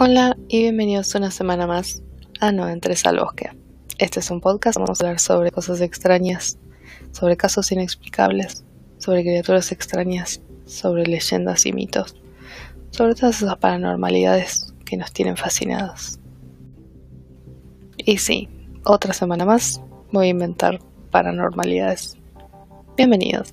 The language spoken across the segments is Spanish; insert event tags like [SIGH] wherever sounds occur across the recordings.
Hola y bienvenidos una semana más a No Entres al Bosque. Este es un podcast, vamos a hablar sobre cosas extrañas, sobre casos inexplicables, sobre criaturas extrañas, sobre leyendas y mitos, sobre todas esas paranormalidades que nos tienen fascinados. Y sí, otra semana más voy a inventar paranormalidades. Bienvenidos.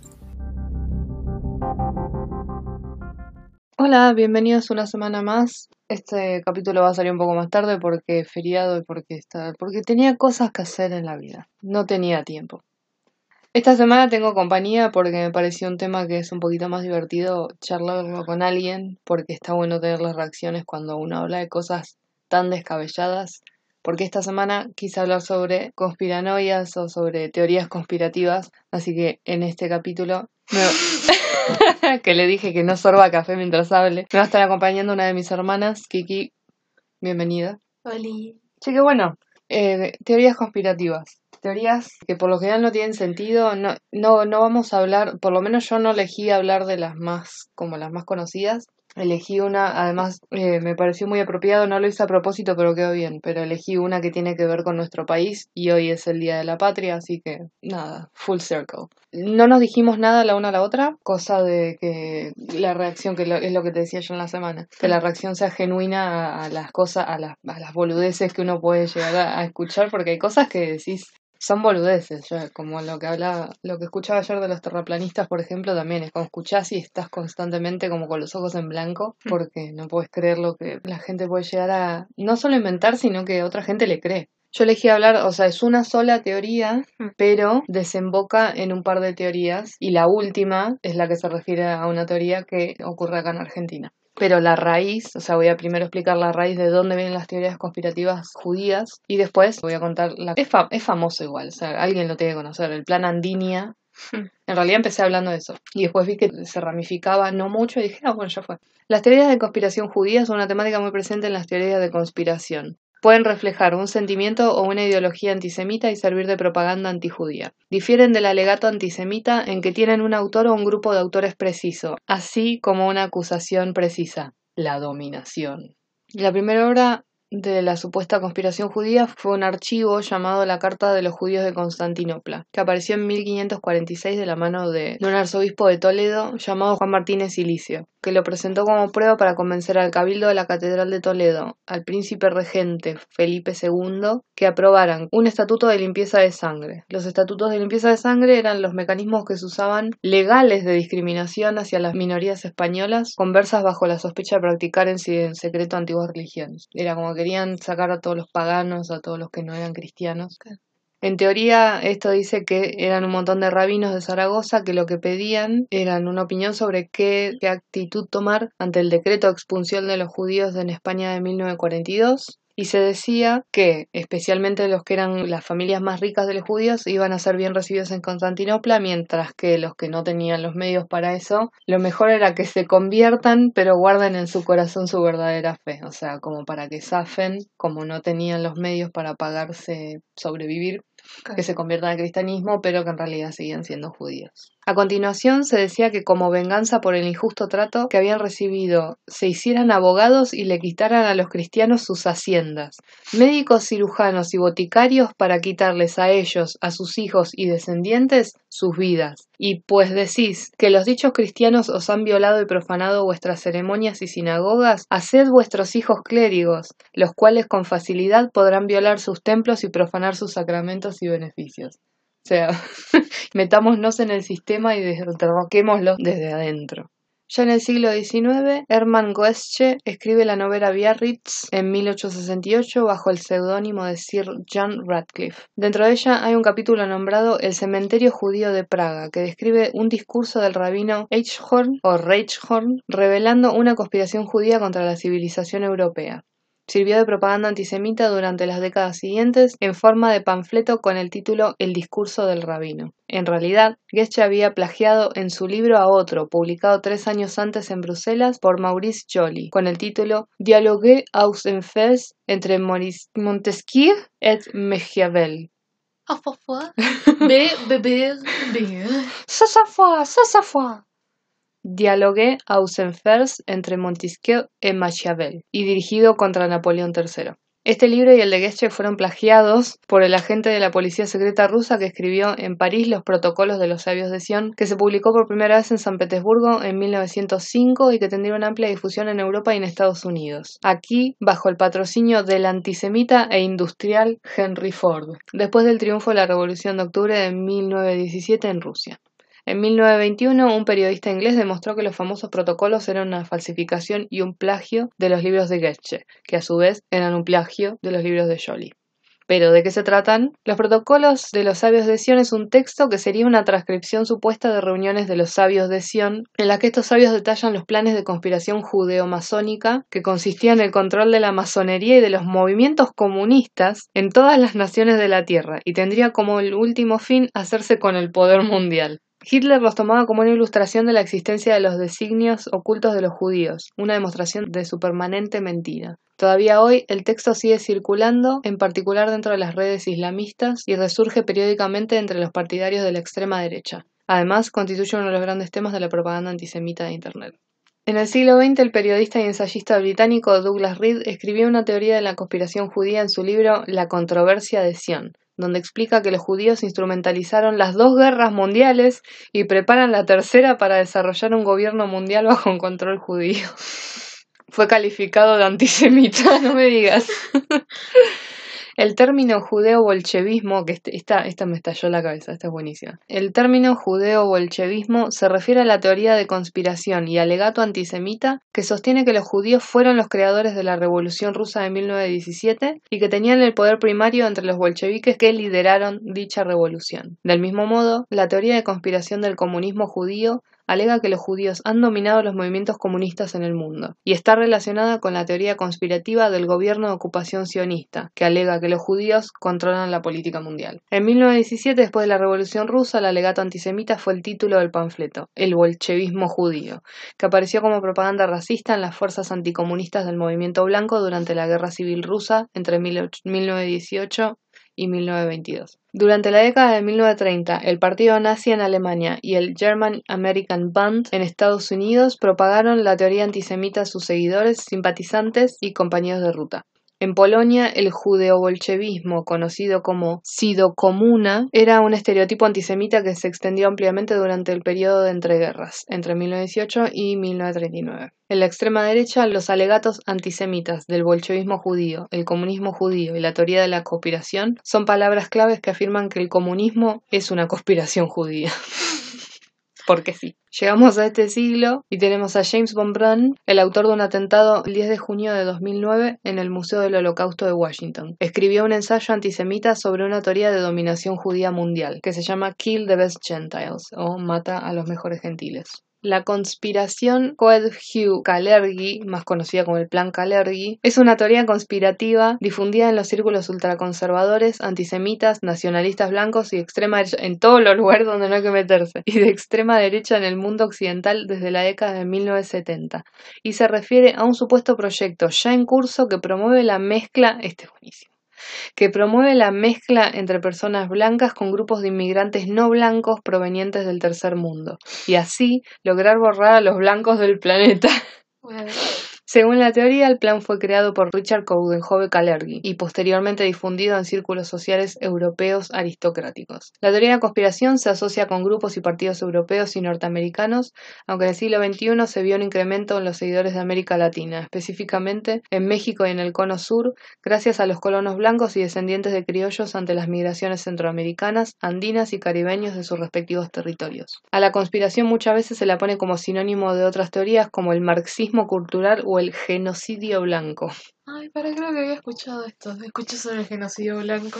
Hola, bienvenidos una semana más. Este capítulo va a salir un poco más tarde porque es feriado y porque está, porque tenía cosas que hacer en la vida. No tenía tiempo. Esta semana tengo compañía porque me pareció un tema que es un poquito más divertido charlarlo con alguien, porque está bueno tener las reacciones cuando uno habla de cosas tan descabelladas. Porque esta semana quise hablar sobre conspiranoias o sobre teorías conspirativas, así que en este capítulo [LAUGHS] que le dije que no sorba café mientras hable. A estar acompañando una de mis hermanas, Kiki. Bienvenida. Hola. Che, que bueno. Eh, teorías conspirativas. Teorías que por lo general no tienen sentido. No, no, no vamos a hablar, por lo menos yo no elegí hablar de las más, como las más conocidas. Elegí una, además eh, me pareció muy apropiado, no lo hice a propósito, pero quedó bien. Pero elegí una que tiene que ver con nuestro país y hoy es el Día de la Patria, así que nada, full circle. No nos dijimos nada la una a la otra, cosa de que la reacción, que es lo que te decía yo en la semana, que la reacción sea genuina a, las cosas, a las, a las boludeces que uno puede llegar a escuchar, porque hay cosas que decís, son boludeces, como lo que hablaba, lo que escuchaba ayer de los terraplanistas, por ejemplo, también es como escuchás y estás constantemente como con los ojos en blanco, Mm. porque no puedes creer lo que la gente puede llegar a no solo inventar, sino que otra gente le cree. Yo elegí hablar, o sea, es una sola teoría, Mm. pero desemboca en un par de teorías, y la última es la que se refiere a una teoría que ocurre acá en Argentina. Pero la raíz, o sea, voy a primero explicar la raíz de dónde vienen las teorías conspirativas judías y después voy a contar la... Es, es famoso igual, o sea, alguien lo tiene que conocer, el plan Andinia. Hmm. En realidad empecé hablando de eso y después vi que se ramificaba no mucho y dije, ah, bueno, ya fue. Las teorías de conspiración judías son una temática muy presente en las teorías de conspiración. Pueden reflejar un sentimiento o una ideología antisemita y servir de propaganda antijudía. Difieren del alegato antisemita en que tienen un autor o un grupo de autores preciso, así como una acusación precisa, la dominación. La primera obra de la supuesta conspiración judía fue un archivo llamado la Carta de los Judíos de Constantinopla, que apareció en 1546 de la mano de, un arzobispo de Toledo llamado Juan Martínez Silicio, que lo presentó como prueba para convencer al cabildo de la Catedral de Toledo, al príncipe regente Felipe II, que aprobaran un estatuto de limpieza de sangre. Los estatutos de limpieza de sangre eran los mecanismos que se usaban legales de discriminación hacia las minorías españolas conversas bajo la sospecha de practicar en, secreto antiguas religiones. Era como querían sacar a todos los paganos, a todos los que no eran cristianos. En teoría, esto dice que eran un montón de rabinos de Zaragoza que lo que pedían eran una opinión sobre qué, qué actitud tomar ante el decreto de expulsión de los judíos en España de 1942 y se decía que especialmente los que eran las familias más ricas de los judíos iban a ser bien recibidos en Constantinopla, mientras que los que no tenían los medios para eso, lo mejor era que se conviertan, pero guarden en su corazón su verdadera fe, o sea, como para que zafen, como no tenían los medios para pagarse sobrevivir, que se conviertan al cristianismo, pero que en realidad seguían siendo judíos. A continuación se decía que como venganza por el injusto trato que habían recibido, se hicieran abogados y le quitaran a los cristianos sus haciendas, médicos, cirujanos y boticarios para quitarles a ellos, a sus hijos y descendientes sus vidas. Y pues decís que los dichos cristianos os han violado y profanado vuestras ceremonias y sinagogas, haced vuestros hijos clérigos, los cuales con facilidad podrán violar sus templos y profanar sus sacramentos y beneficios. O sea, [LAUGHS] metámonos en el sistema y derroquémoslo desde adentro. Ya en el siglo XIX, Hermann Goethe escribe la novela Biarritz en 1868 bajo el seudónimo de Sir John Radcliffe. Dentro de ella hay un capítulo nombrado El cementerio judío de Praga, que describe un discurso del rabino Eichhorn o Reichhorn revelando una conspiración judía contra la civilización europea. Sirvió de propaganda antisemita durante las décadas siguientes en forma de panfleto con el título El discurso del rabino. En realidad, Goethe había plagiado en su libro a otro, publicado tres años antes en Bruselas por Maurice Joly, con el título Dialogue aus enfers entre Maurice Montesquieu et Machiavel. Ah, parfois. B, B, B, B. Ça, ça fois, ça, ça fois. Dialogue aux entre Montesquieu et Machiavel y dirigido contra Napoleón III. Este libro y el de Goethe fueron plagiados por el agente de la policía secreta rusa que escribió en París los protocolos de los sabios de Sion, que se publicó por primera vez en San Petersburgo en 1905 y que tendría una amplia difusión en Europa y en Estados Unidos. Aquí, bajo el patrocinio del antisemita e industrial Henry Ford, después del triunfo de la Revolución de Octubre de 1917 en Rusia. En 1921, un periodista inglés demostró que los famosos protocolos eran una falsificación y un plagio de los libros de Goethe, que a su vez eran un plagio de los libros de Joly. Pero, ¿de qué se tratan? Los protocolos de los sabios de Sion es un texto que sería una transcripción supuesta de reuniones de los sabios de Sion, en la que estos sabios detallan los planes de conspiración judeo-masónica que consistía en el control de la masonería y de los movimientos comunistas en todas las naciones de la Tierra, y tendría como el último fin hacerse con el poder mundial. Hitler los tomaba como una ilustración de la existencia de los designios ocultos de los judíos, una demostración de su permanente mentira. Todavía hoy el texto sigue circulando, en particular dentro de las redes islamistas, y resurge periódicamente entre los partidarios de la extrema derecha. Además, constituye uno de los grandes temas de la propaganda antisemita de Internet. En el siglo XX, el periodista y ensayista británico Douglas Reed escribió una teoría de la conspiración judía en su libro La controversia de Sion, donde explica que los judíos instrumentalizaron las dos guerras mundiales y preparan la tercera para desarrollar un gobierno mundial [LAUGHS] bajo un control judío. Fue calificado de antisemita, [LAUGHS] no me digas. El término judeo-bolchevismo, que este, esta, esta me estalló la cabeza, esta es buenísima. El término judeo-bolchevismo se refiere a la teoría de conspiración y alegato antisemita que sostiene que los judíos fueron los creadores de la Revolución Rusa de 1917 y que tenían el poder primario entre los bolcheviques que lideraron dicha revolución. Del mismo modo, la teoría de conspiración del comunismo judío alega que los judíos han dominado los movimientos comunistas en el mundo, y está relacionada con la teoría conspirativa del gobierno de ocupación sionista, que alega que los judíos controlan la política mundial. En 1917, después de la Revolución Rusa, el alegato antisemita fue el título del panfleto, El bolchevismo judío, que apareció como propaganda racista en las fuerzas anticomunistas del movimiento blanco durante la Guerra Civil Rusa entre 1918 y 1922. Durante la década de 1930, el Partido Nazi en Alemania y el German American Band en Estados Unidos propagaron la teoría antisemita a sus seguidores, simpatizantes y compañeros de ruta. En Polonia, el judeo-bolchevismo, conocido como Sido-Komuna, era un estereotipo antisemita que se extendió ampliamente durante el periodo de entreguerras, entre 1918 y 1939. En la extrema derecha, los alegatos antisemitas del bolchevismo judío, el comunismo judío y la teoría de la conspiración son palabras claves que afirman que el comunismo es una conspiración judía. [LAUGHS] porque sí. Llegamos a este siglo y tenemos a James Von Braun, el autor de un atentado el 10 de junio de 2009 en el Museo del Holocausto de Washington. Escribió un ensayo antisemita sobre una teoría de dominación judía mundial que se llama Kill the Best Gentiles o Mata a los mejores gentiles. La conspiración Coed-Hugh-Kalergi, más conocida como el Plan Kalergi, es una teoría conspirativa difundida en los círculos ultraconservadores, antisemitas, nacionalistas blancos y extrema derecha, en todos los lugares donde no hay que meterse, y de extrema derecha en el mundo occidental desde la década de 1970, y se refiere a un supuesto proyecto ya en curso que promueve la mezcla, este es buenísimo, que promueve la mezcla entre personas blancas con grupos de inmigrantes no blancos provenientes del tercer mundo, y así lograr borrar a los blancos del planeta. Según la teoría, el plan fue creado por Richard Coudenhove Kalergi y posteriormente difundido en círculos sociales europeos aristocráticos. La teoría de conspiración se asocia con grupos y partidos europeos y norteamericanos, aunque en el siglo XXI se vio un incremento en los seguidores de América Latina, específicamente en México y en el Cono Sur, gracias a los colonos blancos y descendientes de criollos ante las migraciones centroamericanas, andinas y caribeños de sus respectivos territorios. A la conspiración muchas veces se la pone como sinónimo de otras teorías como el marxismo cultural o el genocidio blanco. Ay, para creo que había escuchado esto. Escuché sobre el genocidio blanco.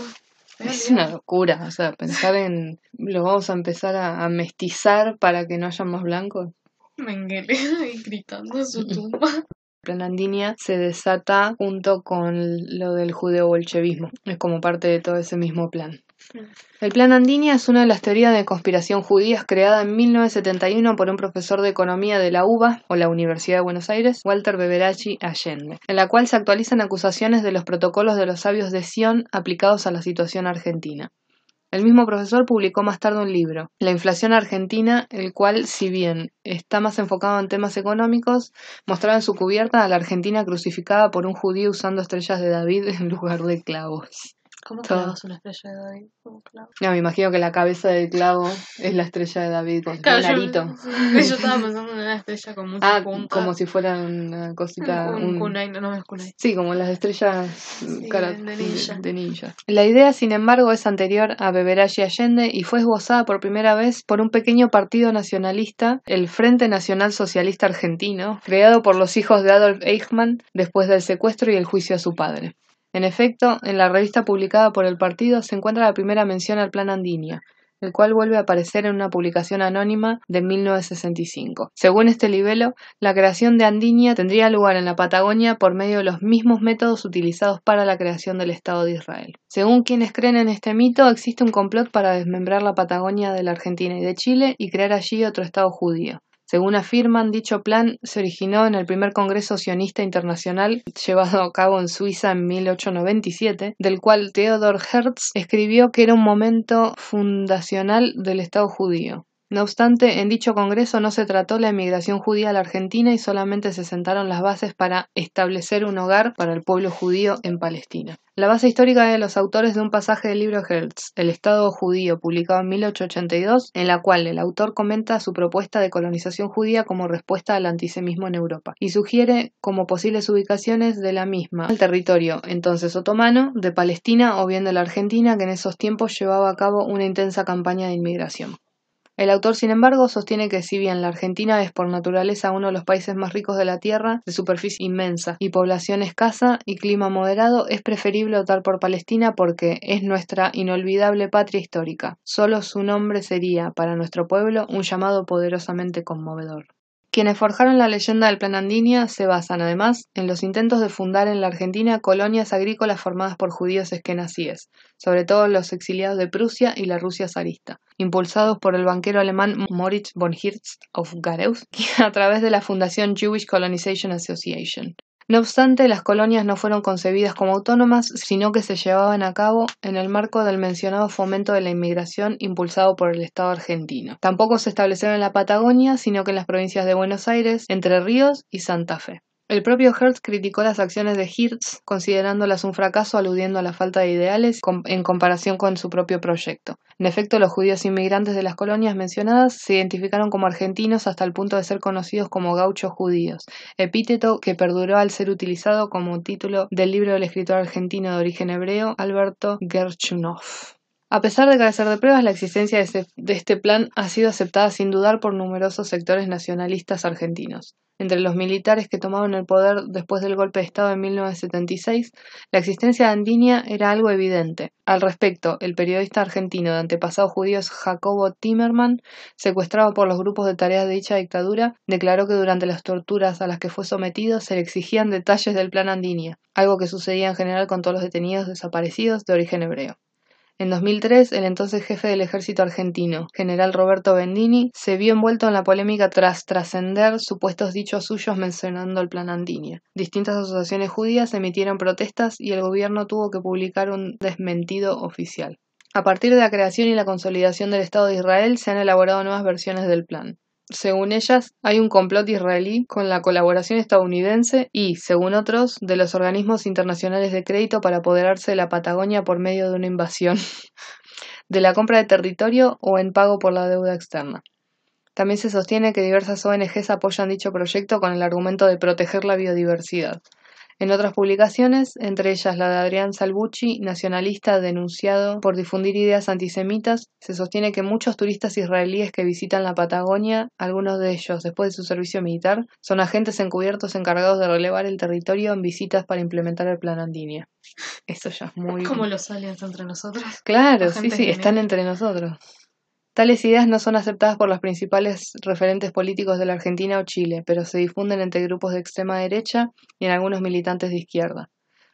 Es una locura, o sea, pensar en lo vamos a empezar a, mestizar para que no haya más blancos. Mengele [LAUGHS] gritando en su [LAUGHS] tumba. plan Andinia se desata junto con lo del judeo-bolchevismo. Es como parte de todo ese mismo plan. El Plan Andinia es una de las teorías de conspiración judías creada en 1971 por un profesor de economía de la UBA o la Universidad de Buenos Aires, Walter Beberachi Allende, en la cual se actualizan acusaciones de los protocolos de los sabios de Sion aplicados a la situación argentina. El mismo profesor publicó más tarde un libro, La inflación argentina, el cual, si bien está más enfocado en temas económicos, mostraba en su cubierta a la Argentina crucificada por un judío usando estrellas de David en lugar de clavos. ¿Cómo clavas una estrella de David? No, me imagino que la cabeza del clavo es la estrella de David con Claro, un yo, arito. [LAUGHS] yo estaba pensando en una estrella con mucha Ah, punta. como si fuera una cosita. un, un- kunai, no, no es kunai. Sí, como las estrellas Sí, cara- de ninja. de ninja. La idea, sin embargo, es anterior a Beberaye Allende y fue esbozada por primera vez por un pequeño partido nacionalista, el Frente Nacional Socialista Argentino, creado por los hijos de Adolf Eichmann después del secuestro y el juicio a su padre. En efecto, en la revista publicada por el partido se encuentra la primera mención al Plan Andinia, el cual vuelve a aparecer en una publicación anónima de 1965. Según este libelo, la creación de Andinia tendría lugar en la Patagonia por medio de los mismos métodos utilizados para la creación del Estado de Israel. Según quienes creen en este mito, existe un complot para desmembrar la Patagonia de la Argentina y de Chile y crear allí otro Estado judío. Según afirman, dicho plan se originó en el primer Congreso Sionista Internacional llevado a cabo en Suiza en 1897, del cual Theodor Herz escribió que era un momento fundacional del Estado judío. No obstante, en dicho congreso no se trató la emigración judía a la Argentina y solamente se sentaron las bases para establecer un hogar para el pueblo judío en Palestina. La base histórica de los autores de un pasaje del libro Hertz, El Estado judío, publicado en 1882, en la cual el autor comenta su propuesta de colonización judía como respuesta al antisemismo en Europa y sugiere como posibles ubicaciones de la misma el territorio entonces otomano, de Palestina o bien de la Argentina, que en esos tiempos llevaba a cabo una intensa campaña de inmigración. El autor, sin embargo, sostiene que si bien la Argentina es por naturaleza uno de los países más ricos de la Tierra, de superficie inmensa y población escasa y clima moderado, es preferible optar por Palestina porque es nuestra inolvidable patria histórica. Solo su nombre sería, para nuestro pueblo, un llamado poderosamente conmovedor. Quienes forjaron la leyenda del Plan Andinia se basan, además, en los intentos de fundar en la Argentina colonias agrícolas formadas por judíos esquenazíes, sobre todo los exiliados de Prusia y la Rusia zarista, impulsados por el banquero alemán Moritz von Hirst of Gareus [LAUGHS] a través de la fundación Jewish Colonization Association. No obstante, las colonias no fueron concebidas como autónomas, sino que se llevaban a cabo en el marco del mencionado fomento de la inmigración impulsado por el Estado argentino. Tampoco se establecieron en la Patagonia, sino que en las provincias de Buenos Aires, Entre Ríos y Santa Fe. El propio Hertz criticó las acciones de Hirtz, considerándolas un fracaso aludiendo a la falta de ideales en comparación con su propio proyecto. En efecto, los judíos inmigrantes de las colonias mencionadas se identificaron como argentinos hasta el punto de ser conocidos como gauchos judíos, epíteto que perduró al ser utilizado como título del libro del escritor argentino de origen hebreo Alberto Gerchunov. A pesar de carecer de pruebas, la existencia de, ese- de este plan ha sido aceptada sin dudar por numerosos sectores nacionalistas argentinos. Entre los militares que tomaron el poder después del golpe de Estado en 1976, la existencia de Andinia era algo evidente. Al respecto, el periodista argentino de antepasados judíos Jacobo Timerman, secuestrado por los grupos de tareas de dicha dictadura, declaró que durante las torturas a las que fue sometido se le exigían detalles del plan Andinia, algo que sucedía en general con todos los detenidos desaparecidos de origen hebreo. En 2003, el entonces jefe del ejército argentino, general Roberto Bendini, se vio envuelto en la polémica tras trascender supuestos dichos suyos mencionando el plan Andinia. Distintas asociaciones judías emitieron protestas y el gobierno tuvo que publicar un desmentido oficial. A partir de la creación y la consolidación del Estado de Israel se han elaborado nuevas versiones del plan. Según ellas, hay un complot israelí con la colaboración estadounidense y, según otros, de los organismos internacionales de crédito para apoderarse de la Patagonia por medio de una invasión, [LAUGHS] de la compra de territorio o en pago por la deuda externa. También se sostiene que diversas ONGs apoyan dicho proyecto con el argumento de proteger la biodiversidad. En otras publicaciones, entre ellas la de Adrián Salvucci, nacionalista denunciado por difundir ideas antisemitas, se sostiene que muchos turistas israelíes que visitan la Patagonia, algunos de ellos después de su servicio militar, son agentes encubiertos encargados de relevar el territorio en visitas para implementar el plan Andinia. Esto ya es muy... Como los aliens entre nosotros. Claro, La sí, sí, están entre nosotros. Tales ideas no son aceptadas por los principales referentes políticos de la Argentina o Chile, pero se difunden entre grupos de extrema derecha y en algunos militantes de izquierda.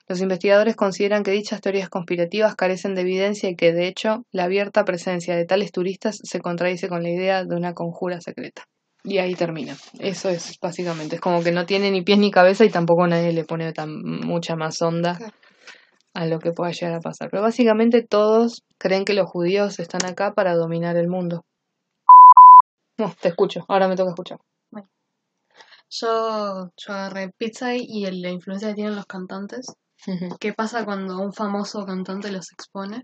Los investigadores consideran que dichas teorías conspirativas carecen de evidencia y que, de hecho, la abierta presencia de tales turistas se contradice con la idea de una conjura secreta. Y ahí termina. Eso es básicamente. Es como que no tiene ni pies ni cabeza y tampoco nadie le pone tan mucha más onda. A lo que pueda llegar a pasar. Pero básicamente todos creen que los judíos están acá para dominar el mundo. No, te escucho, ahora me toca escuchar. Yo, yo agarré Pizza y el- la influencia que tienen los cantantes. ¿Qué pasa cuando un famoso cantante los expone?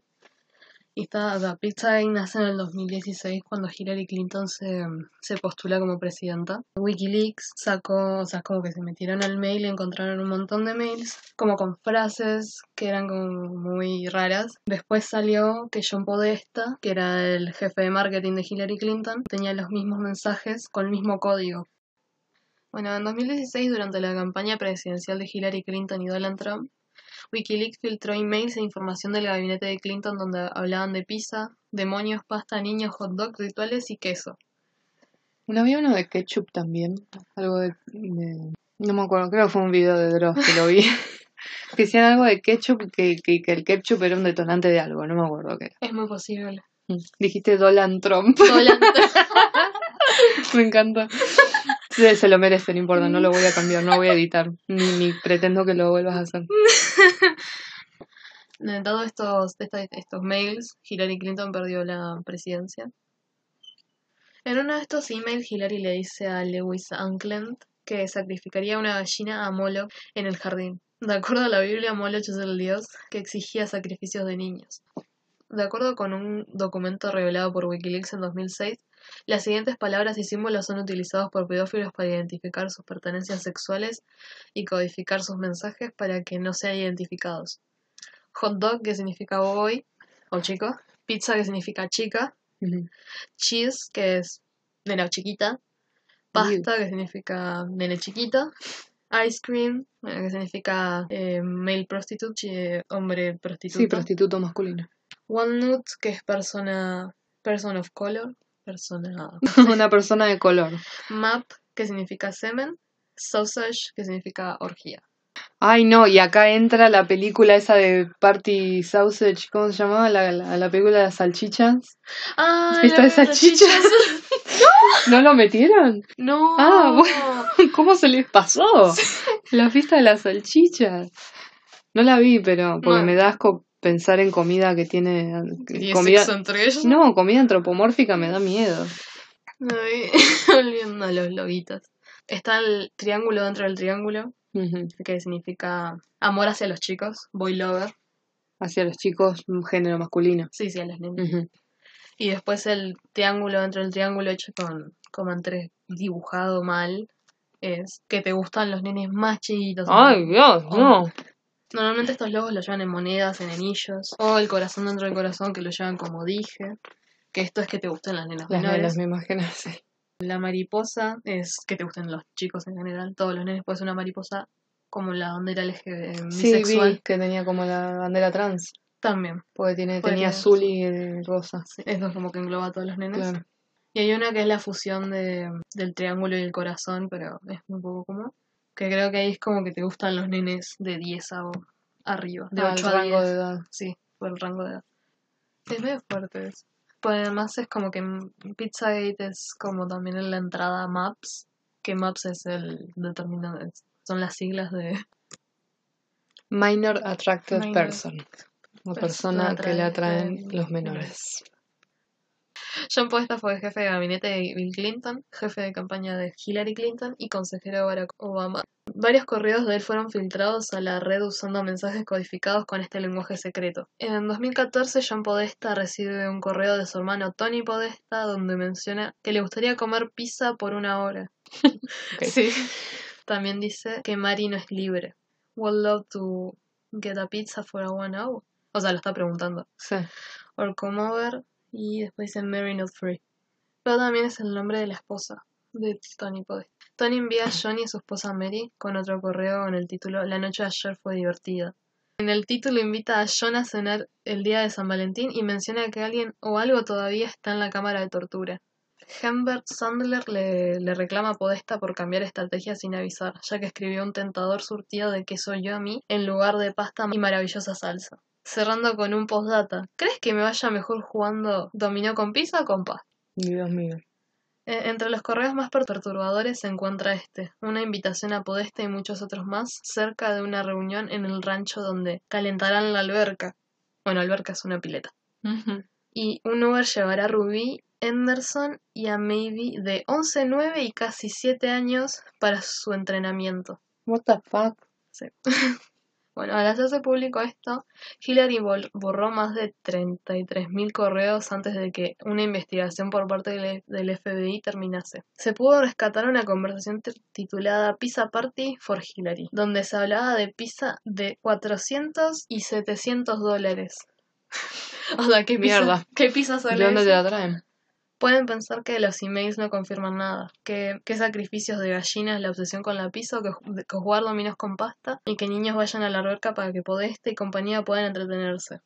Y está, la Pizza nace en el 2016 cuando Hillary Clinton se, se postula como presidenta. Wikileaks sacó, o sea, como que se metieron al mail y encontraron un montón de mails, como con frases que eran como muy raras. Después salió que John Podesta, que era el jefe de marketing de Hillary Clinton, tenía los mismos mensajes con el mismo código. Bueno, en 2016, durante la campaña presidencial de Hillary Clinton y Donald Trump, Wikileaks filtró emails e información del gabinete de Clinton donde hablaban de pizza, demonios, pasta, niños, hot dog, rituales y queso. No había uno de ketchup también, algo de, de- no me acuerdo, creo que fue un video de Dross que lo vi. [LAUGHS] que decían algo de ketchup, que, que, que el ketchup era un detonante de algo, no me acuerdo qué era. Es muy posible. Dijiste Donald Trump, Donald [LAUGHS] me encanta. [LAUGHS] Se lo merece, no importa, no lo voy a cambiar, no voy a [LAUGHS] editar, ni, ni pretendo que lo vuelvas a hacer. [LAUGHS] De todos estos, estos mails, Hillary Clinton perdió la presidencia. En uno de estos emails, Hillary le dice a Lewis Ankland que sacrificaría una gallina a Moloch en el jardín. De acuerdo a la Biblia, Moloch es el dios que exigía sacrificios de niños. De acuerdo con un documento revelado por Wikileaks en 2006, las siguientes palabras y símbolos son utilizados por pedófilos para identificar sus pertenencias sexuales y codificar sus mensajes para que no sean identificados. Hot dog, que significa boy o chico. Pizza, que significa chica. Cheese, que es nena chiquita. Pasta, que significa nene chiquito. Ice cream, eh, que significa eh, male prostitute, chi- hombre prostituto. Sí, prostituto masculino. Walnut, que es persona, person of color, persona. [LAUGHS] Una persona de color. Map, que significa semen. Sausage, que significa orgía. Ay, no, y acá entra la película esa de Party Sausage, ¿cómo se llamaba? La, la, la película de las salchichas. Ah, ¿Fiesta de salchichas? [LAUGHS] [LAUGHS] ¿No lo metieron? No. Ah, bueno. ¿Cómo se les pasó? La fiesta de las salchichas. No la vi, pero porque No. me da asco pensar en comida que tiene ¿Y comida sexo entre ellos? No, comida antropomórfica me da miedo. Ay, [LAUGHS] Volviendo a los loguitos. Está el triángulo dentro del triángulo, que significa amor hacia los chicos, boy lover. Hacia los chicos, un género masculino. Sí, sí, a las nenas. Ujú. Y después el triángulo dentro del triángulo hecho con, como entre dibujado mal, es que te gustan los nenes más chiquitos. Ay, Dios, no. Normalmente estos logos los llevan en monedas, en anillos, o el corazón dentro del corazón que lo llevan como dije, que esto es que te gusten las nenas Las menores. nenas, me imagino, sí. La mariposa es que te gusten los chicos en general, todos los nenes pueden ser una mariposa como la bandera LGB Sí, bisexual vi que tenía como la bandera trans, también. porque tiene, Porque tenía azul y eh, rosa. Sí, Esto es como que engloba a todos los nenes. Claro. Y hay una que es la fusión de, del triángulo y el corazón, pero es un poco como que creo que ahí es como que te gustan los nenes de 10 a arriba, de Ah, el 8 a rango 10. de edad. Sí, por el rango de edad. Es medio fuerte eso. Pues además es como que Pizzagate es como también en la entrada Maps, que Maps es el determinado, son las siglas de Minor Attracted Minor Person. Una Persona que le atrae- atraen atrae- los menores. John Podesta fue jefe de gabinete de Bill Clinton, jefe de campaña de Hillary Clinton y consejero de Barack Obama. Varios correos de él fueron filtrados a la red usando mensajes codificados con este lenguaje secreto. En 2014, John Podesta recibe un correo de su hermano Tony Podesta donde menciona que le gustaría comer pizza por una hora. [LAUGHS] Sí. También dice que Mari no es libre. Would love to get a pizza for a one hour. O sea, lo está preguntando Sí. or come over y después dice Mary Not Free. Pero también es el nombre de la esposa de Tony Podesta. Tony envía a Johnny y su esposa Mary con otro correo con el título La noche de ayer fue divertida. En el título invita a John a cenar el día de San Valentín y menciona que alguien o algo todavía está en la cámara de tortura. Humbert Sandler le, le reclama a Podesta por cambiar estrategia sin avisar, ya que escribió un tentador surtido de queso yummy en lugar de pasta y maravillosa salsa. Cerrando con un postdata. ¿Crees que me vaya mejor jugando dominó con pizza o con pasta? Dios mío. Eh, entre los correos más perturbadores se encuentra este, una invitación a Podesta y muchos otros más cerca de una reunión en el rancho donde calentarán la alberca. Bueno, alberca es una pileta. Y un Uber llevará a Ruby Henderson y a Maybe de 11, 9 y casi 7 años para su entrenamiento. What the fuck? Sí. [LAUGHS] Bueno, al hacerse público esto, Hillary borró más de 33.000 correos antes de que una investigación por parte del FBI terminase. Se pudo rescatar una conversación titulada Pizza Party for Hillary, donde se hablaba de pizza de 400 y 700 dólares. [LAUGHS] o sea, ¿qué mierda? ¿Qué pizza ¿De dónde te la traen? Pueden pensar que los emails no confirman nada, que, que sacrificios de gallinas, la obsesión con la pizza, que, que jugar dominos con pasta y que niños vayan a la alberca para que Podeste y compañía puedan entretenerse.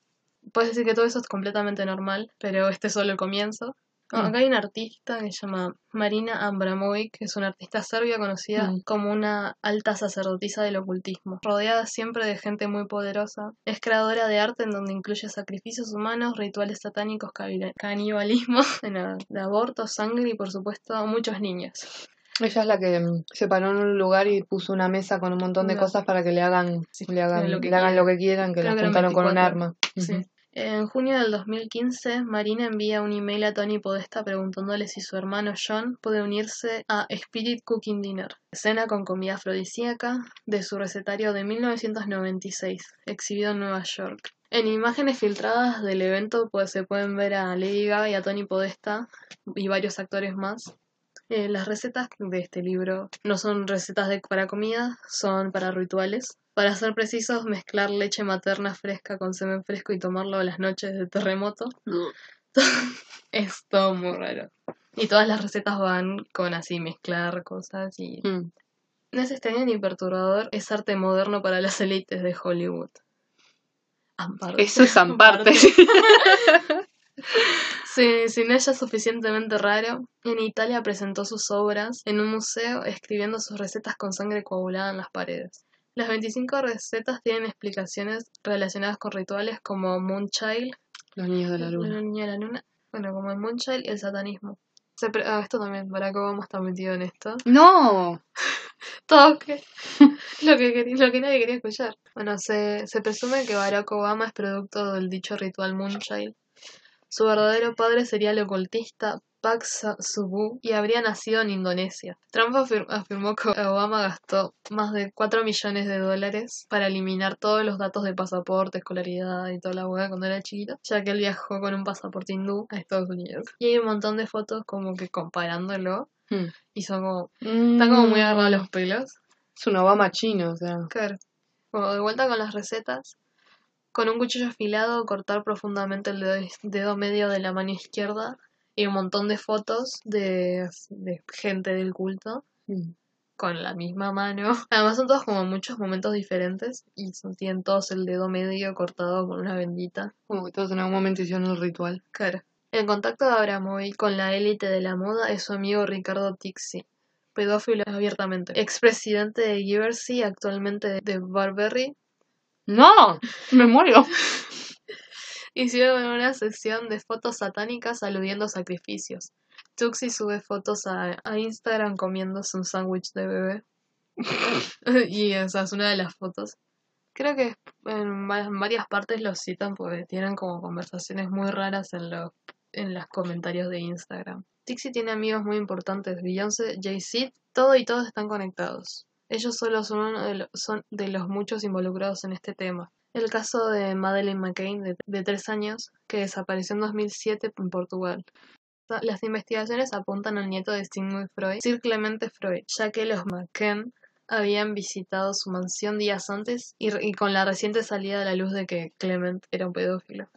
Puedes decir que todo eso es completamente normal, pero este es solo el comienzo. Mm. Acá hay una artista que se llama Marina Abramovic, que es una artista serbia conocida mm. como una alta sacerdotisa del ocultismo. Rodeada siempre de gente muy poderosa, es creadora de arte en donde incluye sacrificios humanos, rituales satánicos, canibalismo, [LAUGHS] de aborto, sangre y por supuesto muchos niños. Ella es la que mm, se paró en un lugar y puso una mesa con un montón de cosas para que le hagan, le hagan, lo, que le hagan lo que quieran, que la juntaron con un arma. Sí. En junio del 2015, Marina envía un email a Tony Podesta preguntándole si su hermano John puede unirse a Spirit Cooking Dinner, cena con comida afrodisíaca de su recetario de 1996, exhibido en Nueva York. En imágenes filtradas del evento pues, se pueden ver a Lady Gaga y a Tony Podesta y varios actores más. Eh, las recetas de este libro no son recetas de, para comida, son para rituales. Para ser precisos, mezclar leche materna fresca con semen fresco y tomarlo a las noches de terremoto. [LAUGHS] es todo muy raro. Y todas las recetas van con así mezclar cosas y... Mm. No es extraño ni perturbador, es arte moderno para las élites de Hollywood. Eso es [LAUGHS] amparte. [LAUGHS] sí, sin ella suficientemente raro, en Italia presentó sus obras en un museo escribiendo sus recetas con sangre coagulada en las paredes. Las 25 recetas tienen explicaciones relacionadas con rituales como Moonchild, los niños de la luna. de la luna. Bueno, como el Moonchild y el satanismo. Ah, esto también, Barack Obama está metido en esto. [LAUGHS] ¡No! [LAUGHS] Todo que, [LAUGHS] lo, que, lo que nadie quería escuchar. Bueno, se, se presume que Barack Obama es producto del dicho ritual Moonchild. Su verdadero padre sería el ocultista Pak Subu y habría nacido en Indonesia. Trump afirmó que Obama gastó más de 4 millones de dólares para eliminar todos los datos de pasaporte, escolaridad y toda la hueá cuando era chiquito, ya que él viajó con un pasaporte hindú a Estados Unidos. Y hay un montón de fotos como que comparándolo hmm. y son como... Están como muy agarrados los pelos. Es un Obama chino, o sea. Claro. Como de vuelta con las recetas. Con un cuchillo afilado cortar profundamente el dedo medio de la mano izquierda y un montón de fotos de, gente del culto mm. con la misma mano. [LAUGHS] Además son todos como muchos momentos diferentes y tienen todos el dedo medio cortado con una bendita. Como que todos en algún momento hicieron el ritual. Claro. El contacto de Abramovic con la élite de la moda es su amigo Ricardo Tixi, pedófilo abiertamente, expresidente de Giversy, actualmente de Barberry. ¡No! ¡Me muero! [LAUGHS] Hicieron una sesión de fotos satánicas aludiendo a sacrificios. Tuxi sube fotos a, Instagram comiéndose un sándwich de bebé. [LAUGHS] y esa es una de las fotos. Creo que en, varias partes los citan porque tienen como conversaciones muy raras en los en los comentarios de Instagram. Tixi tiene amigos muy importantes, Beyoncé, Jay-Z, todo y todos están conectados. Ellos solo son, uno son de los muchos involucrados en este tema. El caso de Madeleine McCain, de, tres años, que desapareció en 2007 en Portugal. Las investigaciones apuntan al nieto de Sigmund Freud, Sir Clemente Freud, ya que los McCain habían visitado su mansión días antes y, con la reciente salida a la luz de que Clement era un pedófilo.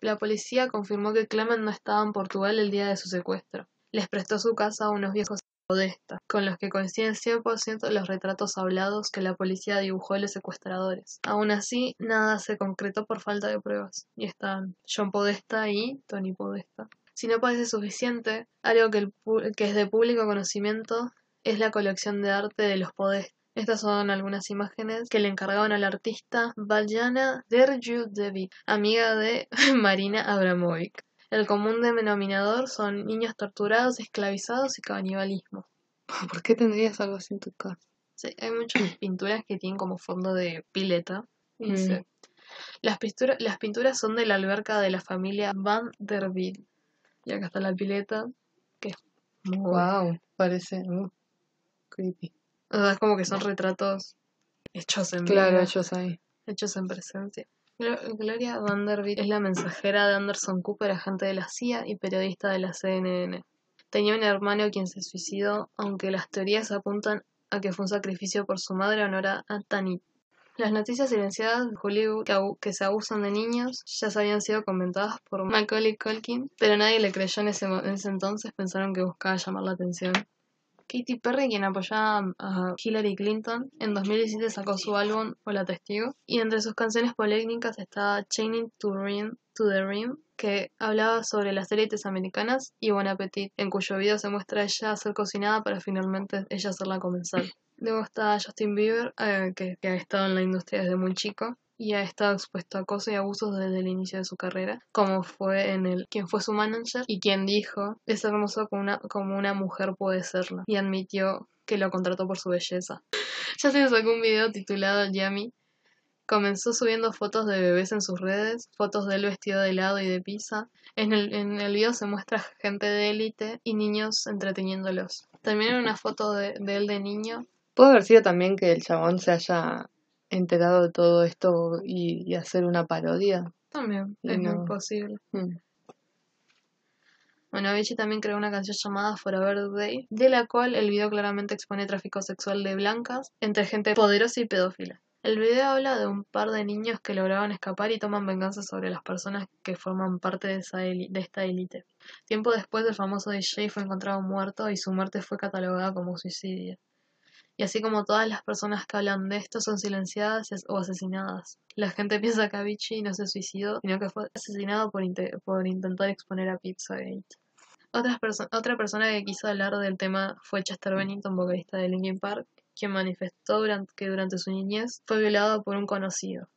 La policía confirmó que Clement no estaba en Portugal el día de su secuestro. Les prestó su casa a unos viejos Podesta, con los que coinciden 100% los retratos hablados que la policía dibujó de los secuestradores. Aún así, nada se concretó por falta de pruebas, y están John Podesta y Tony Podesta. Si no parece suficiente, algo que, que es de público conocimiento es la colección de arte de los Podesta. Estas son algunas imágenes que le encargaron al artista Valjana Derju Devi, amiga de [LAUGHS] Marina Abramovic. El común denominador son niños torturados, esclavizados y canibalismo. [LAUGHS] ¿Por qué tendrías algo así en tu casa? Sí, hay muchas [CLEARS THROAT] pinturas que tienen como fondo de pileta. Mm. Las, pintura- las pinturas son de la alberca de la familia Van der Biel. Y acá está la pileta, que es muy Wow, parece uh, creepy. O sea, es como que son retratos hechos en Claro, vida, ellos ahí. hechos en presencia. Glo- Gloria Vanderbilt es la mensajera de Anderson Cooper, agente de la CIA y periodista de la CNN. Tenía un hermano quien se suicidó, aunque las teorías apuntan a que fue un sacrificio por su madre Honora Tanit. Las noticias silenciadas de Hollywood que, se abusan de niños ya se habían sido comentadas por Macaulay Culkin, pero nadie le creyó en ese, en ese entonces, pensaron que buscaba llamar la atención. Katy Perry, quien apoyaba a Hillary Clinton, en 2017 sacó su álbum Hola Testigo, y entre sus canciones polémicas estaba Chaining to, Rim, to the Rim, que hablaba sobre las élites americanas, y Bon Appetit, en cuyo video se muestra ella ser cocinada para finalmente ella ser la comensal. Luego está Justin Bieber, eh, que, que ha estado en la industria desde muy chico y ha estado expuesto a acoso y abusos desde el inicio de su carrera, como fue en el quien fue su manager y quien dijo es hermoso como una, como una mujer puede serlo y admitió que lo contrató por su belleza. [LAUGHS] Justin sacó un video titulado Yummy. Comenzó subiendo fotos de bebés en sus redes, fotos de él vestido de helado y de pizza. En el, en el video se muestra gente de élite y niños entreteniéndolos. También una foto de, de él de niño Puede haber sido también que el chabón se haya enterado de todo esto y, y hacer una parodia. También, es no. muy posible. Mm. Bueno, Avicii también creó una canción llamada Forever Day, de la cual el video claramente expone tráfico sexual de blancas entre gente poderosa y pedófila. El video habla de un par de niños que lograban escapar y toman venganza sobre las personas que forman parte de, esa de esta élite. Tiempo después, el famoso DJ fue encontrado muerto y su muerte fue catalogada como suicidio. Y así como todas las personas que hablan de esto son silenciadas o asesinadas. La gente [LAUGHS] piensa que Avicii no se suicidó, sino que fue asesinado por, por intentar exponer a Pizzagate. Otras perso- otra persona que quiso hablar del tema fue Chester Bennington, vocalista de Linkin Park, quien manifestó que durante su niñez fue violado por un conocido.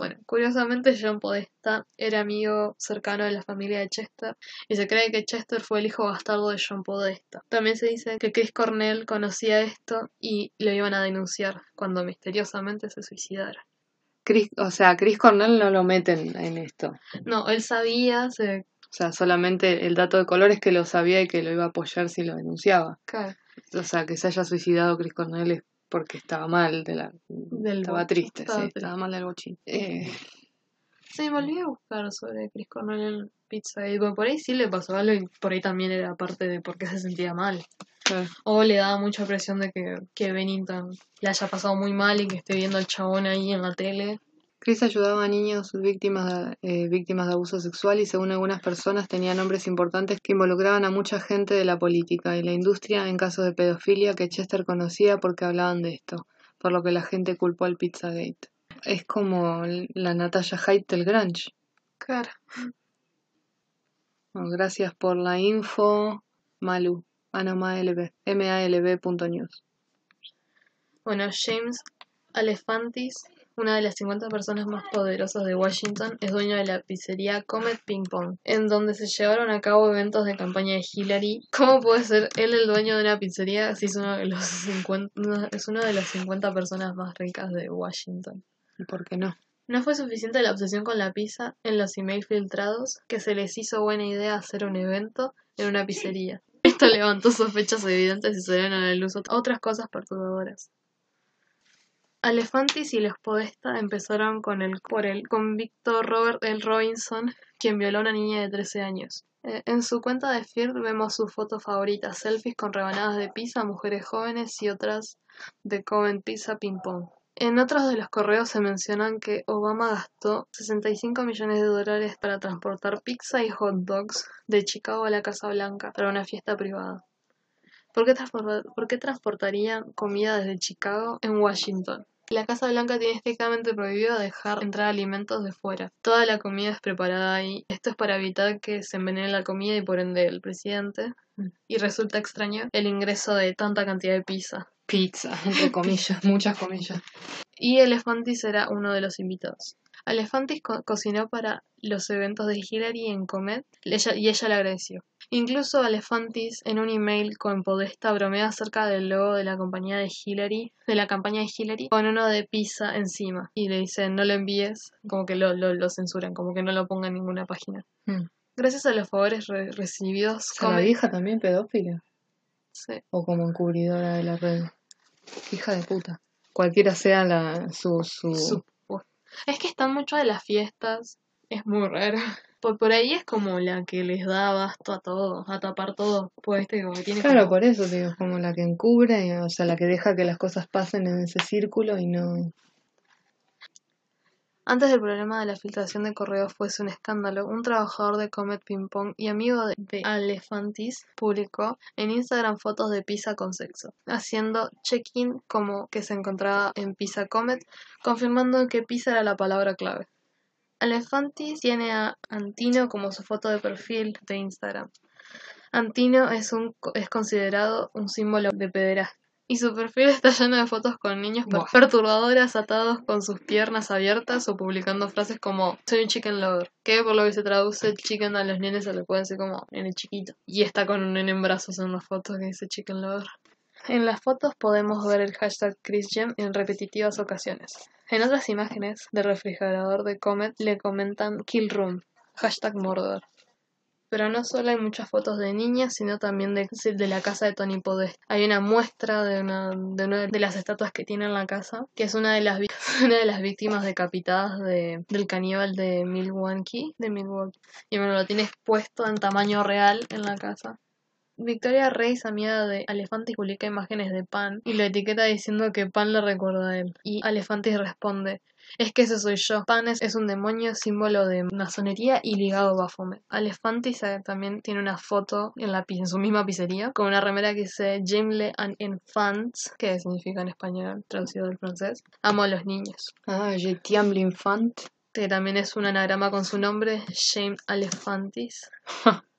Bueno, curiosamente John Podesta era amigo cercano de la familia de Chester y se cree que Chester fue el hijo bastardo de John Podesta. También se dice que Chris Cornell conocía esto y lo iban a denunciar cuando misteriosamente se suicidara. Chris, o sea, Chris Cornell no lo meten en esto. No, él sabía, se... O sea, solamente el dato de color es que lo sabía y que lo iba a apoyar si lo denunciaba. claro, O sea, que se haya suicidado Chris Cornell es porque estaba mal, de la, Del estaba triste, estaba sí, triste. estaba mal del bochín. Eh, [LAUGHS] Sí, volví a buscar sobre Chris Cornell en Pizza y bueno, por ahí sí le pasó algo y por ahí también era parte de por qué se sentía mal. claro. O le daba mucha presión de que, que Bennington le haya pasado muy mal y que esté viendo al chabón ahí en la tele. Chris ayudaba a niños víctimas de, eh, víctimas de abuso sexual y según algunas personas tenía nombres importantes que involucraban a mucha gente de la política y la industria en casos de pedofilia que Chester conocía porque hablaban de esto, por lo que la gente culpó al Pizzagate. Es como la Natalia Haidt del Grunge. Claro. Bueno, gracias por la info, Malu. Ah, no, MALB. malb.news. Bueno, James Alefantis, una de las 50 personas más poderosas de Washington, es dueño de la pizzería Comet Ping Pong, en donde se llevaron a cabo eventos de campaña de Hillary. ¿Cómo puede ser él el dueño de una pizzería si es uno de los 50, es una de las 50 personas más ricas de Washington? ¿Y por qué no? No fue suficiente la obsesión con la pizza en los emails filtrados que se les hizo buena idea hacer un evento en una pizzería. Esto levantó sospechas evidentes y salieron a la luz ot- otras cosas perturbadoras. Alefantis y los Podesta empezaron con el, por el convicto Robert L. Robinson, quien violó a una niña de 13 años. Eh, en su cuenta de Fear vemos sus fotos favoritas, selfies con rebanadas de pizza, mujeres jóvenes y otras de Coven Pizza Ping Pong. En otros de los correos se mencionan que Obama gastó 65 millones de dólares para transportar pizza y hot dogs de Chicago a la Casa Blanca para una fiesta privada. ¿Por qué, transporta- por qué transportarían comida desde Chicago en Washington? La Casa Blanca tiene estrictamente prohibido dejar entrar alimentos de fuera. Toda la comida es preparada ahí. Esto es para evitar que se envenene la comida y por ende el presidente. Y resulta extraño el ingreso de tanta cantidad de pizza. Pizza, entre comillas, muchas comillas. y Elefantis era uno de los invitados. Elefantis cocinó para los eventos de Hillary en Comet y ella le agradeció. Incluso Elefantis en un email con Podesta bromea acerca del logo de la compañía de Hillary, de la campaña de Hillary, con uno de pizza encima. Y le dicen no lo envíes, como que lo, lo, censuran, como que no lo ponga en ninguna página. Hmm. Gracias a los favores recibidos. O la vieja también pedófila. Sí. O como encubridora de la red. Hija de puta. Cualquiera sea la, su, su... Es que están mucho de las fiestas. Es muy raro. Por, por ahí es como la que les da basto a todos, a tapar todo. Pues este como tiene Claro, por eso digo, como la que encubre, o sea, la que deja que las cosas pasen en ese círculo y no antes del problema de la filtración de correos fuese un escándalo, un trabajador de Comet Ping Pong y amigo de, Alefantis publicó en Instagram fotos de pizza con sexo, haciendo check-in como que se encontraba en Pizza Comet, confirmando que pizza era la palabra clave. Alefantis tiene a Antino como su foto de perfil de Instagram. Antino es, un, es considerado un símbolo de pederastia y su perfil está lleno de fotos con niños perturbadoras atados con sus piernas abiertas o publicando frases como soy un chicken lover, que por lo que se traduce chicken a los nenes se le puede decir como nene chiquito. Y está con un nene en brazos en las fotos que dice chicken lover. En las fotos podemos ver el hashtag ChrisGem en repetitivas ocasiones. En otras imágenes del refrigerador de Comet le comentan Kill Room, hashtag Mordor. Pero no solo hay muchas fotos de niñas, sino también de, de la casa de Tony Podest. Hay una muestra de una, de una de las estatuas que tiene en la casa, que es una de las, [LAUGHS] una de las víctimas decapitadas de, del caníbal de Milwaukee, de Milwaukee. Y bueno, lo tiene expuesto en tamaño real en la casa. Victoria Reis, amiga de Alefantis, publica imágenes de Pan y lo etiqueta diciendo que Pan le recuerda a él. Y Alefantis responde, es que ese soy yo. Panes es un demonio, símbolo de masonería y ligado a Baphomet. Alefantis también tiene una foto en, la, en su misma pizzería con una remera que dice Jamle and Enfants, que significa en español, traducido del francés. Amo a los niños. Ah, Je t'aime l'infant. Que también es un anagrama con su nombre, James Alefantis. [LAUGHS]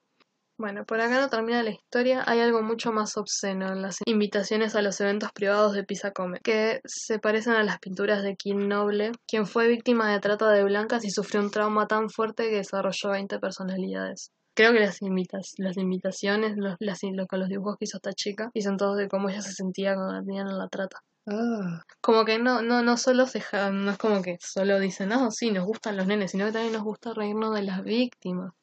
Bueno, por acá no termina la historia, hay algo mucho más obsceno en las invitaciones a los eventos privados de Pisa Come, que se parecen a las pinturas de Kim Noble, quien fue víctima de trata de blancas y sufrió un trauma tan fuerte que desarrolló 20 personalidades. Creo que las, invitas las invitaciones, los, las, con los dibujos que hizo esta chica, dicen todos de cómo ella se sentía cuando la tenían en la trata. Ah. Como que no, no, no solo se no es como que solo dicen, no, sí, nos gustan los nenes, sino que también nos gusta reírnos de las víctimas.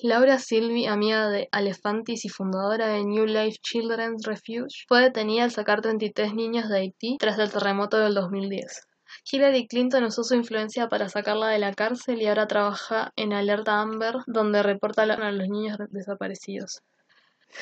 Laura Silvi, amiga de Alefantis y fundadora de New Life Children's Refuge, fue detenida al sacar 33 niños de Haití tras el terremoto del 2010. Hillary Clinton usó su influencia para sacarla de la cárcel y ahora trabaja en Alerta Amber, donde reporta a los niños desaparecidos.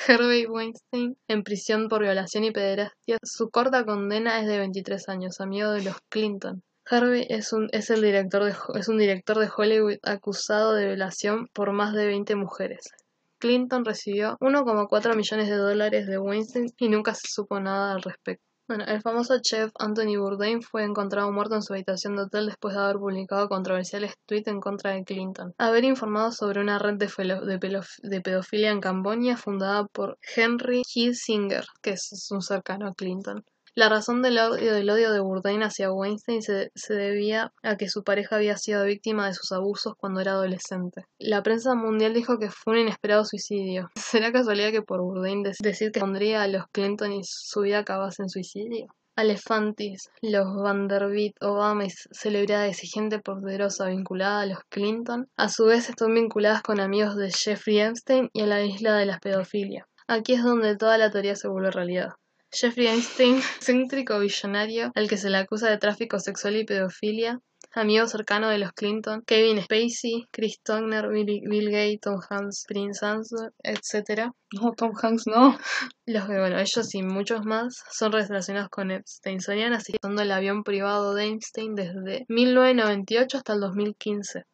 Harvey Weinstein, en prisión por violación y pederastia, su corta condena es de 23 años, amigo de los Clinton. Harvey es un, es el director de, es un director de Hollywood acusado de violación por más de 20 mujeres. Clinton recibió 1,4 millones de dólares de Weinstein y nunca se supo nada al respecto. Bueno, el famoso chef Anthony Bourdain fue encontrado muerto en su habitación de hotel después de haber publicado controversiales tweets en contra de Clinton. Haber informado sobre una red de, de, pedofilia en Camboya fundada por Henry Kissinger, que es un cercano a Clinton. La razón del odio, del odio de Bourdain hacia Weinstein se, debía a que su pareja había sido víctima de sus abusos cuando era adolescente. La prensa mundial dijo que fue un inesperado suicidio. [LAUGHS] ¿Será casualidad que por Bourdain decir que pondría a los Clinton y su vida acabase en suicidio? Alefantis, los Vanderbilt, Obama y celebridades y gente poderosa vinculada a los Clinton, a su vez están vinculadas con amigos de Jeffrey Epstein y a la isla de la pedofilia. Aquí es donde toda la teoría se vuelve realidad. Jeffrey Einstein, [LAUGHS] céntrico billonario al que se le acusa de tráfico sexual y pedofilia, amigo cercano de los Clinton, Kevin Spacey, Chris Tucker, Bill, Gates, Tom Hanks, Prince Andrew, etc. No, Tom Hanks no. [LAUGHS] Los que, bueno, ellos y muchos más son relacionados con Epstein. Solían asistiendo el avión privado de Einstein desde 1998 hasta el 2015.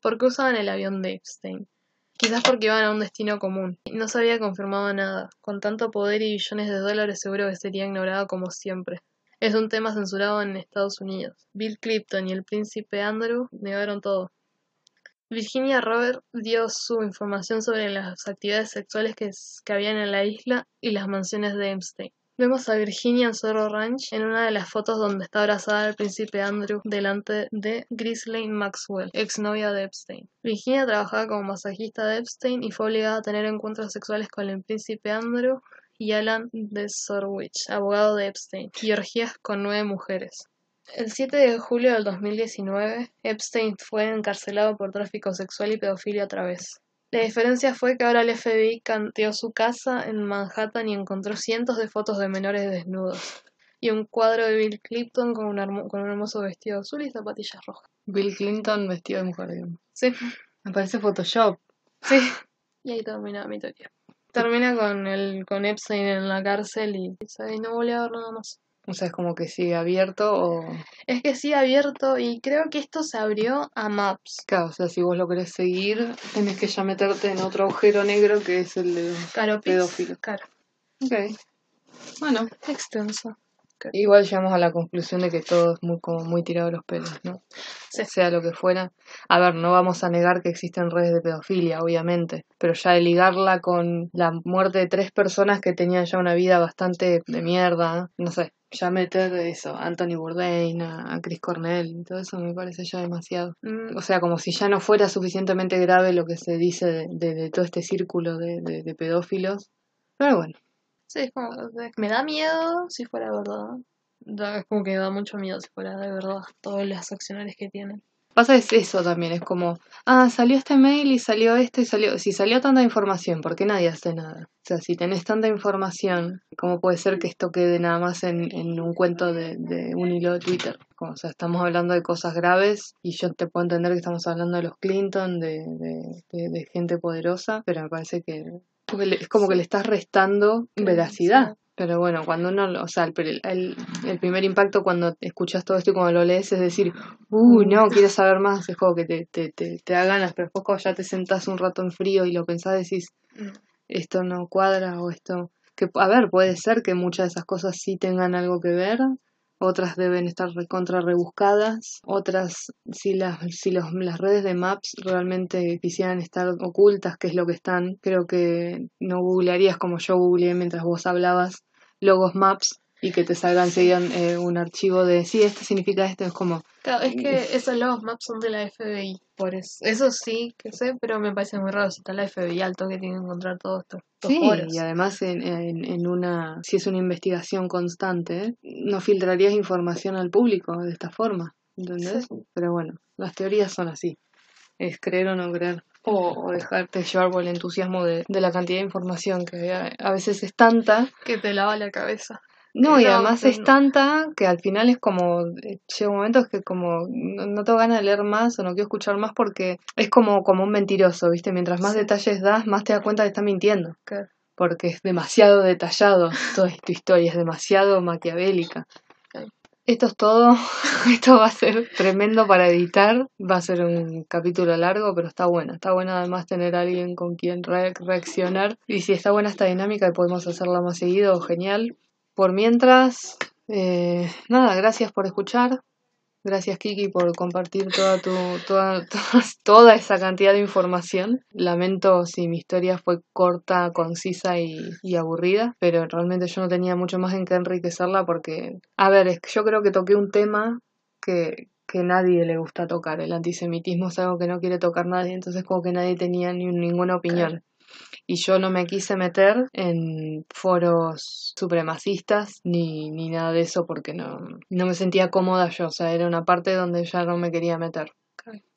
¿Por qué usaban el avión de Epstein? Quizás porque iban a un destino común. No se había confirmado nada. Con tanto poder y billones de dólares seguro que sería ignorado como siempre. Es un tema censurado en Estados Unidos. Bill Clifton y el príncipe Andrew negaron todo. Virginia Robert dio su información sobre las actividades sexuales que, que habían en la isla y las mansiones de Epstein. Vemos a Virginia en Zorro Ranch en una de las fotos donde está abrazada al príncipe Andrew delante de Ghislaine Maxwell, exnovia de Epstein. Virginia trabajaba como masajista de Epstein y fue obligada a tener encuentros sexuales con el príncipe Andrew y Alan de Sorwich, abogado de Epstein, y orgías con nueve mujeres. El 7 de julio del 2019, Epstein fue encarcelado por tráfico sexual y pedofilia otra vez. La diferencia fue que ahora el FBI canteó su casa en Manhattan y encontró cientos de fotos de menores desnudos y un cuadro de Bill Clinton con un, con un hermoso vestido azul y zapatillas rojas. Bill Clinton vestido de mujer, digamos. Sí, Me parece Photoshop. sí. Y ahí termina mi teoría. Termina con el con Epstein en la cárcel y, y no volvió a ver nada más. O sea, es como que sigue abierto o... Es que sí, abierto y creo que esto se abrió a Maps. Claro, o sea, si vos lo querés seguir, tenés que ya meterte en otro agujero negro que es el de Pix, pedófilos. Caro. Ok. Bueno, Extenso. igual llegamos a la conclusión de que todo es muy, como muy tirado de los pelos, ¿no? Sí. Sea lo que fuera. A ver, no vamos a negar que existen redes de pedofilia, obviamente, pero ya de ligarla con la muerte de tres personas que tenían ya una vida bastante de mierda, no sé, ya meter eso, Anthony Bourdain, a, Chris Cornell, todo eso me parece ya demasiado. Mm, O sea, como si ya no fuera suficientemente grave lo que se dice de, de- de todo este círculo de, de- pedófilos. Pero bueno, Sí, es como, me da miedo si fuera verdad. Da- Es como que me da mucho miedo si fuera de verdad todas las acciones que tienen. Pasa es eso también, es como, ah, salió este mail y salió esto y salió, si salió tanta información, ¿por qué nadie hace nada? O sea, si tenés tanta información, ¿cómo puede ser que esto quede nada más en, en un cuento de, de un hilo de Twitter? Como, o sea, estamos hablando de cosas graves y yo te puedo entender que estamos hablando de los Clinton, de, de, de- de gente poderosa, pero me parece que es como que le estás restando veracidad. Pero bueno, cuando uno, lo- o sea, el, el, el primer impacto cuando escuchas todo esto y cuando lo lees es decir, uy, no, quiero saber más, es como que te, te, te, te da ganas, pero después cuando ya te sentás un rato en frío y lo pensás decís, Mm. esto no cuadra o esto... que A ver, puede ser que muchas de esas cosas sí tengan algo que ver, otras deben estar recontra rebuscadas, otras si las si los, las redes de Maps realmente quisieran estar ocultas, que es lo que están, creo que no googlearías como yo googleé mientras vos hablabas logos Maps y que te salga enseguida eh, un archivo de sí, esto significa esto, es como Claro, es que esos los maps son de la FBI, por eso. Eso sí que sé, pero me parece muy raro si está la FBI alto que tiene que encontrar todos estos, estos Sí, foros. y además en, en, en una, si es una investigación constante, no filtrarías información al público de esta forma, ¿entendés? Sí. Pero bueno, las teorías son así, es creer o no creer, o, o dejarte llevar por el entusiasmo de, de la cantidad de información que a, a veces es tanta, Que te lava la cabeza. No, y No, además es tanta que al final es como, llega un momento que como no, no tengo ganas de leer más o no quiero escuchar más porque es como, como un mentiroso, ¿viste? Mientras más Sí. detalles das, más te das cuenta que está mintiendo Claro. porque es demasiado detallado toda esta historia, es demasiado maquiavélica. Esto es todo, [LAUGHS] esto va a ser tremendo para editar, va a ser un capítulo largo, pero está bueno, está bueno además tener a alguien con quien re- reaccionar y si está buena esta dinámica y podemos hacerla más seguido, genial. Por mientras, eh, nada, gracias por escuchar. Gracias Kiki por compartir toda tu toda, [LAUGHS] toda, esa cantidad de información. Lamento si mi historia fue corta, concisa y, y aburrida, pero realmente yo no tenía mucho más en que enriquecerla porque, a ver, es que yo creo que toqué un tema que, que nadie le gusta tocar. El antisemitismo es algo que no quiere tocar nadie, entonces como que nadie tenía ni, ninguna opinión. Y yo no me quise meter en foros supremacistas ni, ni nada de eso porque no, no me sentía cómoda yo. O sea, era una parte donde ya no me quería meter.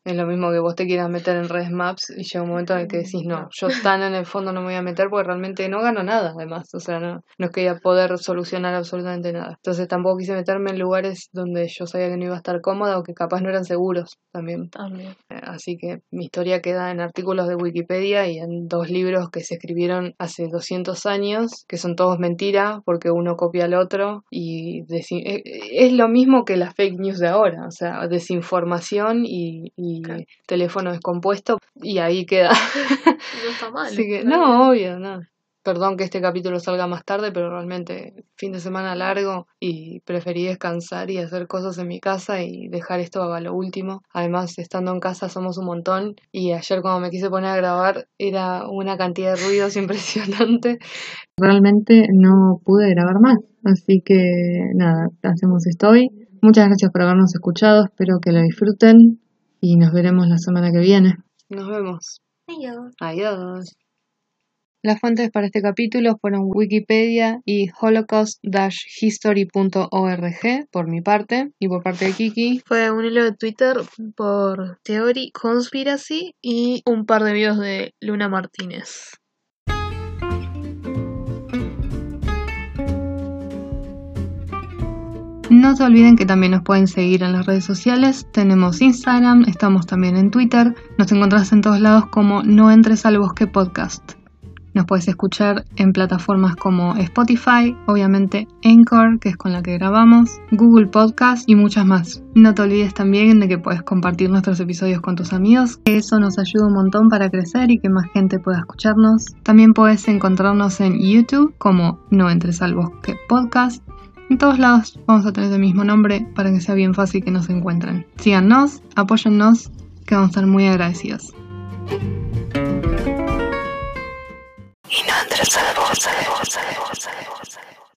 Es lo mismo que vos te quieras meter en redes maps y llega un momento en el que decís, no, yo tan en el fondo no me voy a meter porque realmente no gano nada, además. O sea, no, no es que voy a poder solucionar absolutamente nada. Entonces tampoco quise meterme en lugares donde yo sabía que no iba a estar cómoda o que capaz no eran seguros también. También. Eh, Así que mi historia queda en artículos de Wikipedia y en dos libros que se escribieron hace 200 años, que son todos mentiras porque uno copia al otro y eh, eh, es lo mismo que las fake news de ahora, o sea, desinformación y, y Claro. teléfono descompuesto y ahí queda. No está mal. [LAUGHS] Así que, no, obvio, no. Perdón que este capítulo salga más tarde, pero realmente fin de semana largo y preferí descansar y hacer cosas en mi casa y dejar esto a lo último. Además, estando en casa somos un montón y ayer cuando me quise poner a grabar era una cantidad de ruidos [LAUGHS] impresionante. Realmente no pude grabar más, así que nada, hacemos esto hoy. Muchas gracias por habernos escuchado, espero que lo disfruten y nos veremos la semana que viene. Nos vemos. Adiós. Adiós. Las fuentes para este capítulo fueron Wikipedia y holocaust-history.org por mi parte y por parte de Kiki. Fue un hilo de Twitter por Theory Conspiracy y un par de videos de Luna Martínez. No se olviden que también nos pueden seguir en las redes sociales. Tenemos Instagram, estamos también en Twitter. Nos encontrás en todos lados como No entres al bosque podcast. Nos puedes escuchar en plataformas como Spotify, obviamente Anchor, que es con la que grabamos, Google Podcast y muchas más. No te olvides también de que puedes compartir nuestros episodios con tus amigos, que eso nos ayuda un montón para crecer y que más gente pueda escucharnos. También puedes encontrarnos en YouTube como No entres al bosque podcast. En todos lados vamos a tener el mismo nombre para que sea bien fácil que nos encuentren. Síganos, apóyennos, que vamos a estar muy agradecidos.